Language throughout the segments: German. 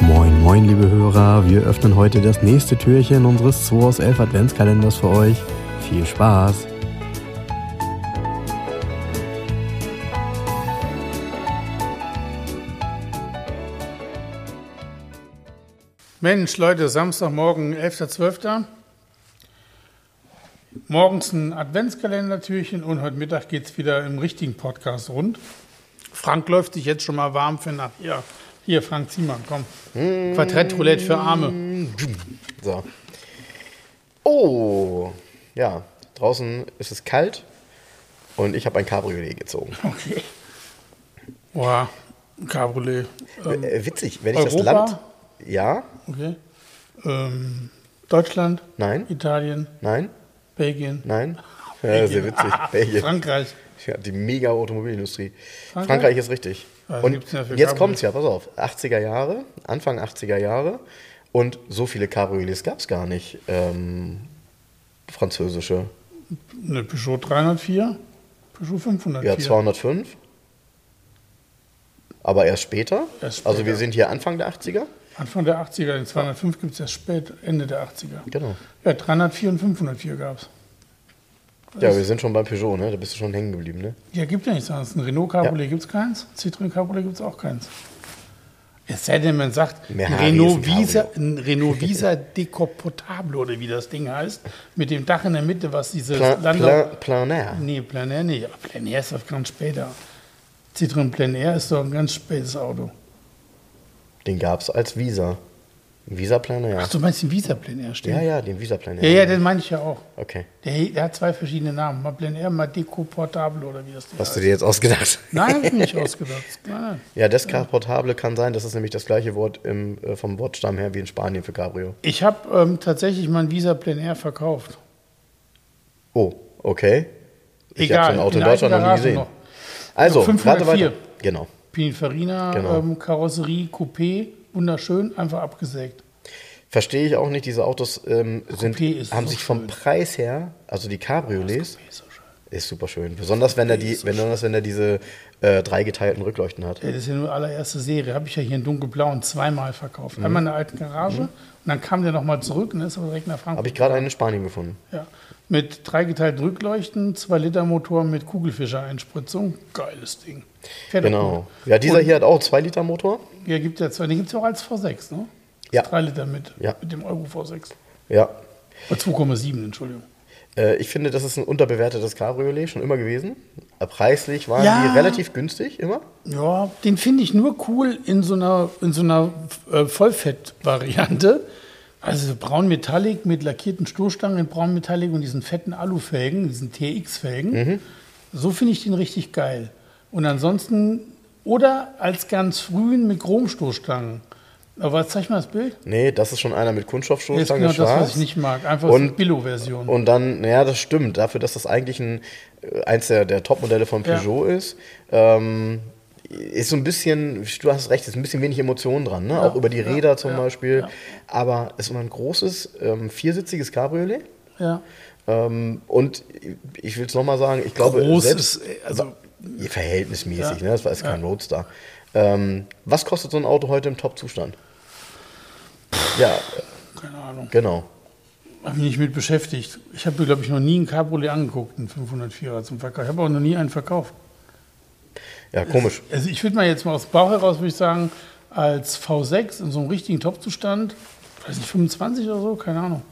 Moin, moin, liebe Hörer. Wir öffnen heute das nächste Türchen unseres 2 aus 11 Adventskalenders für euch. Viel Spaß! Mensch, Leute, Samstagmorgen, 11.12. Morgens ein Adventskalendertürchen und heute Mittag geht es wieder im richtigen Podcast rund. Frank läuft sich jetzt schon mal warm für nachher. Hier, Frank Ziemann, komm. Quartettroulette für Arme. So. Oh, ja, draußen ist es kalt und ich habe ein Cabriolet gezogen. Okay. Boah, Cabriolet. Ähm, Äh, witzig, wenn ich das Europa? Land. Ja, okay. Ähm, Deutschland, nein, Italien, nein, Belgien, nein. Ja, sehr witzig. Belgien. Frankreich. Ja, die mega Automobilindustrie. Frankreich? Frankreich, ist richtig. Was und da für jetzt Cabriolets? kommt's ja, pass auf. 80er Jahre, Anfang 80er Jahre. Und so viele Cabriolets gab es gar nicht. Ähm, französische. Eine Peugeot 304, Peugeot 504. Ja, 205. Aber erst später. Erst Also wir später. sind hier Anfang der 80er. Anfang der 80er, den 205 gibt es erst spät, Ende der 80er. Genau. Ja, 304 und 504 gab es. Ja, wir sind schon beim Peugeot, ne? Da bist du schon hängen geblieben, ne? Ja, gibt ja nichts anderes. Ein Renault Cabriolet gibt es keins, Citroën Cabriolet gibt es auch keins. Es sei denn, man sagt, ein Renault, Visa, ein Renault Visa Decapotable oder wie das Ding heißt, mit dem Dach in der Mitte, was diese Pla Landau... Pla Plein Air. Nee, Plein Air nicht. Aber Plein Air ist doch ganz später. Citroën Plein Air ist doch ein ganz spätes Auto. Den gab es als Visa. Visa Plein Air. Ach, du meinst den Visa Plein Air, stimmt? Ja, ja, den Visa Plein Air. Ja, ja, den meine ich ja auch. Okay. Der, der hat zwei verschiedene Namen. Mal Air, mal Deco Portable oder wie das Hast du heißt. dir jetzt ausgedacht? Nein, hab ich nicht ausgedacht. Nein. Ja, Descarportable kann sein, das ist nämlich das gleiche Wort im, äh, vom Wortstamm her wie in Spanien für Cabrio. Ich habe ähm, tatsächlich mein Visa Plein Air verkauft. Oh, okay. Ich habe so ein Auto in Deutschland noch nie gesehen. Garage Also, 504. warte weiter. Genau. Pininfarina, Genau. ähm, Karosserie, Coupé, wunderschön, einfach abgesägt. Verstehe ich auch nicht, diese Autos ähm, sind, haben so sich vom schön. Preis her, also die Cabriolets, schön. Ist super schön. Besonders wenn er die, besonders wenn er diese äh, dreigeteilten Rückleuchten hat. Das ist ja nur allererste Serie. Habe ich ja hier in dunkelblauen zweimal verkauft. Mhm. Einmal in der alten Garage und dann kam der nochmal zurück und ist aber direkt nach Frankfurt. Habe ich gerade einen in Spanien gefunden. Ja. Mit dreigeteilten Rückleuchten, 2 Liter Motor mit Kugelfischer-Einspritzung. Geiles Ding. Fährt Genau. Ja, dieser Und hier hat auch einen 2-Liter-Motor. Ja, gibt ja zwei. Den gibt es ja auch als V6, ne? Ja. 3 Liter mit. Ja. Mit dem Euro V6. Ja. Oder 2,7, Entschuldigung. Äh, ich finde, das ist ein unterbewertetes Cabriolet, schon immer gewesen. Äh, Preislich waren Ja. die relativ günstig immer. Ja, den finde ich nur cool in so einer, in so einer äh, Vollfett-Variante. Also braun Metallic mit lackierten Stoßstangen in braun Metallic und diesen fetten Alufelgen, diesen TX-Felgen. So finde ich den richtig geil. Und ansonsten, oder als ganz frühen mit Chromstoßstangen. Aber zeig mal das Bild. Nee, das ist schon einer mit Das ist Kunststoffstoßstange genau das, schwarz. was ich nicht mag. Einfach Und- so Billo-Version. Und dann, naja, das stimmt. Dafür, dass das eigentlich ein, äh, eins der, der Top-Modelle von Ja. Peugeot ist, ähm, ist so ein bisschen, du hast recht, ist ein bisschen wenig Emotionen dran, ne? auch über die Räder zum ja, Beispiel. ja. Aber es ist ein großes, ähm, viersitziges Cabriolet. Ja. Ähm, und ich will es nochmal sagen, ich glaube, Groß selbst, ist, äh, also verhältnismäßig, Ja. ne? das war jetzt kein Roadster. Ähm, was kostet so ein Auto heute im Top-Zustand? Ja, keine Ahnung. genau. habe mich nicht mit beschäftigt. Ich habe, glaube ich, noch nie einen Cabriolet angeguckt, einen 504er zum Verkauf. Ich habe auch noch nie einen verkauft. Ja, komisch. Also ich würde mal jetzt mal aus dem Bauch heraus, würde ich sagen, als V6 in so einem richtigen Top-Zustand, weiß nicht, 25 oder so, keine Ahnung.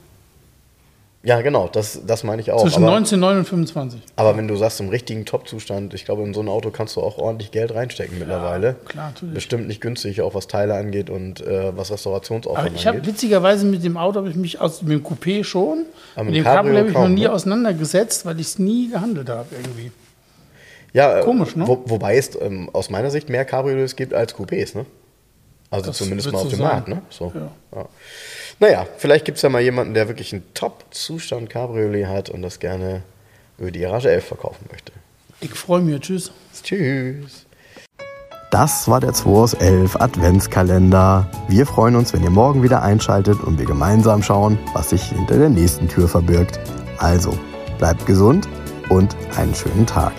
Ja, genau, das, das meine ich auch. Zwischen aber, 19,9 und 25. aber wenn du sagst, im richtigen Top-Zustand, ich glaube, in so ein Auto kannst du auch ordentlich Geld reinstecken mittlerweile. klar, natürlich. Bestimmt nicht günstig, auch was Teile angeht und äh, was Aber Restaurationsaufwand ich habe angeht. witzigerweise mit dem Auto, habe ich mich aus mit dem Coupé schon, Aber mit mit dem Cabrio habe ich noch kaum, nie ne? auseinandergesetzt, weil ich es nie gehandelt habe irgendwie. Ja, äh, Komisch, ne? Wo, wobei es ähm, aus meiner Sicht mehr Cabriolets gibt als Coupés, ne? Also Das zumindest mal auf so dem sein. Markt, ne? So. Ja. Ja. Naja, vielleicht gibt es ja mal jemanden, der wirklich einen Top-Zustand Cabriolet hat und das gerne über die Garage 11 verkaufen möchte. Ich freue mich, tschüss. Tschüss. Das war der 2 aus 11 Adventskalender. Wir freuen uns, wenn ihr morgen wieder einschaltet und wir gemeinsam schauen, was sich hinter der nächsten Tür verbirgt. Also, bleibt gesund und einen schönen Tag.